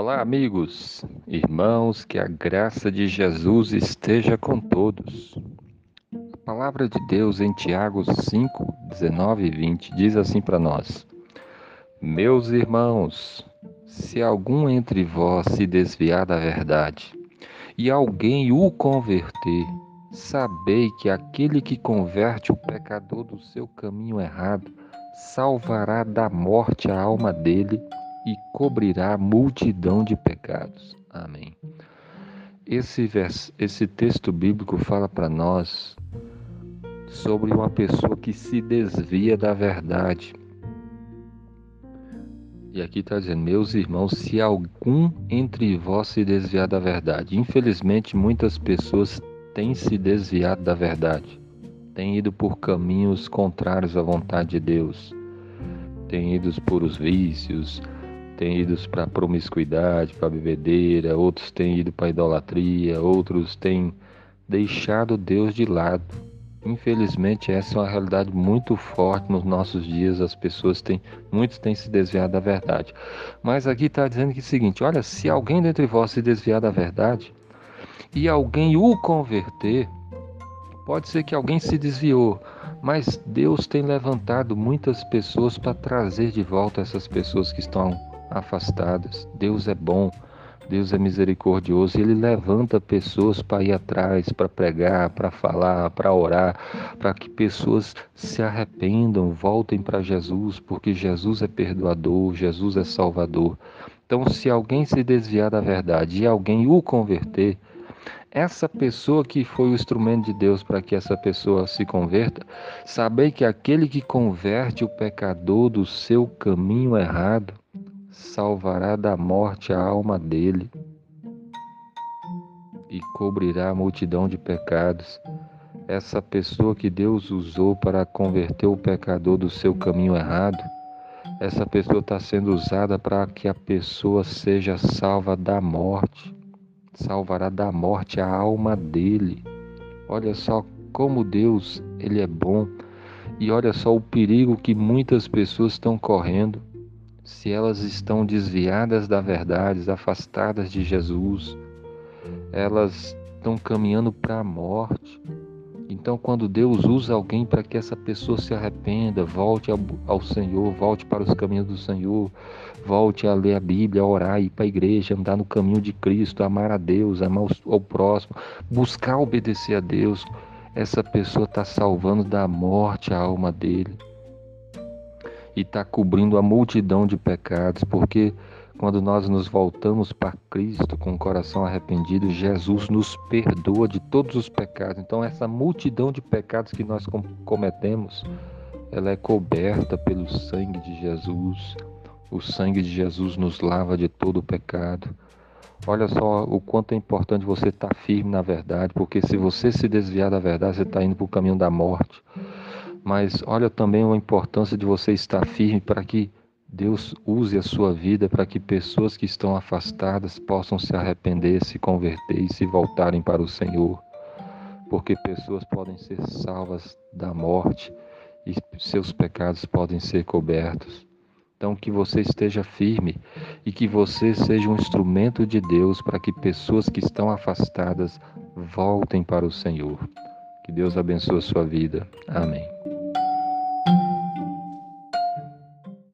Olá, amigos, irmãos, que a graça de Jesus esteja com todos. A palavra de Deus em Tiago 5, 19 e 20 diz assim para nós: Meus irmãos, se algum entre vós se desviar da verdade e alguém o converter, sabei que aquele que converte o pecador do seu caminho errado salvará da morte a alma dele e cobrirá multidão de pecados. Amém. Esse, vers, esse texto bíblico fala para nós sobre uma pessoa que se desvia da verdade. E aqui está dizendo, meus irmãos, se algum entre vós se desviar da verdade. Infelizmente, muitas pessoas têm se desviado da verdade, têm ido por caminhos contrários à vontade de Deus, têm ido por os vícios, têm ido para promiscuidade, para bebedeira, outros têm ido para idolatria, outros têm deixado Deus de lado. Infelizmente, essa é uma realidade muito forte nos nossos dias. As pessoas têm, muitos têm se desviado da verdade. Mas aqui está dizendo que é o seguinte: olha, se alguém dentre vós se desviar da verdade e alguém o converter, pode ser que alguém se desviou, mas Deus tem levantado muitas pessoas para trazer de volta essas pessoas que estão afastadas. Deus é bom, Deus é misericordioso e Ele levanta pessoas para ir atrás, para pregar, para falar, para orar, para que pessoas se arrependam, voltem para Jesus, porque Jesus é perdoador, Jesus é salvador. Então, se alguém se desviar da verdade e alguém o converter, essa pessoa que foi o instrumento de Deus para que essa pessoa se converta, sabei que aquele que converte o pecador do seu caminho errado, salvará da morte a alma dele e cobrirá a multidão de pecados. Essa pessoa que Deus usou para converter o pecador do seu caminho errado, essa pessoa está sendo usada para que a pessoa seja salva da morte, salvará da morte a alma dele. Olha só como Deus, ele é bom. E olha só o perigo que muitas pessoas estão correndo se elas estão desviadas da verdade, afastadas de Jesus, elas estão caminhando para a morte. Então, quando Deus usa alguém para que essa pessoa se arrependa, volte ao, Senhor, volte para os caminhos do Senhor, volte a ler a Bíblia, a orar, ir para a igreja, andar no caminho de Cristo, amar a Deus, amar o próximo, buscar obedecer a Deus, essa pessoa está salvando da morte a alma dele e está cobrindo a multidão de pecados, porque quando nós nos voltamos para Cristo com o coração arrependido, Jesus nos perdoa de todos os pecados. Então, essa multidão de pecados que nós cometemos, ela é coberta pelo sangue de Jesus. O sangue de Jesus nos lava de todo o pecado. Olha só o quanto é importante você estar firme na verdade, porque se você se desviar da verdade, você está indo para o caminho da morte. Mas olha também a importância de você estar firme para que Deus use a sua vida para que pessoas que estão afastadas possam se arrepender, se converter e se voltarem para o Senhor. Porque pessoas podem ser salvas da morte e seus pecados podem ser cobertos. Então, que você esteja firme e que você seja um instrumento de Deus para que pessoas que estão afastadas voltem para o Senhor. Que Deus abençoe a sua vida. Amém.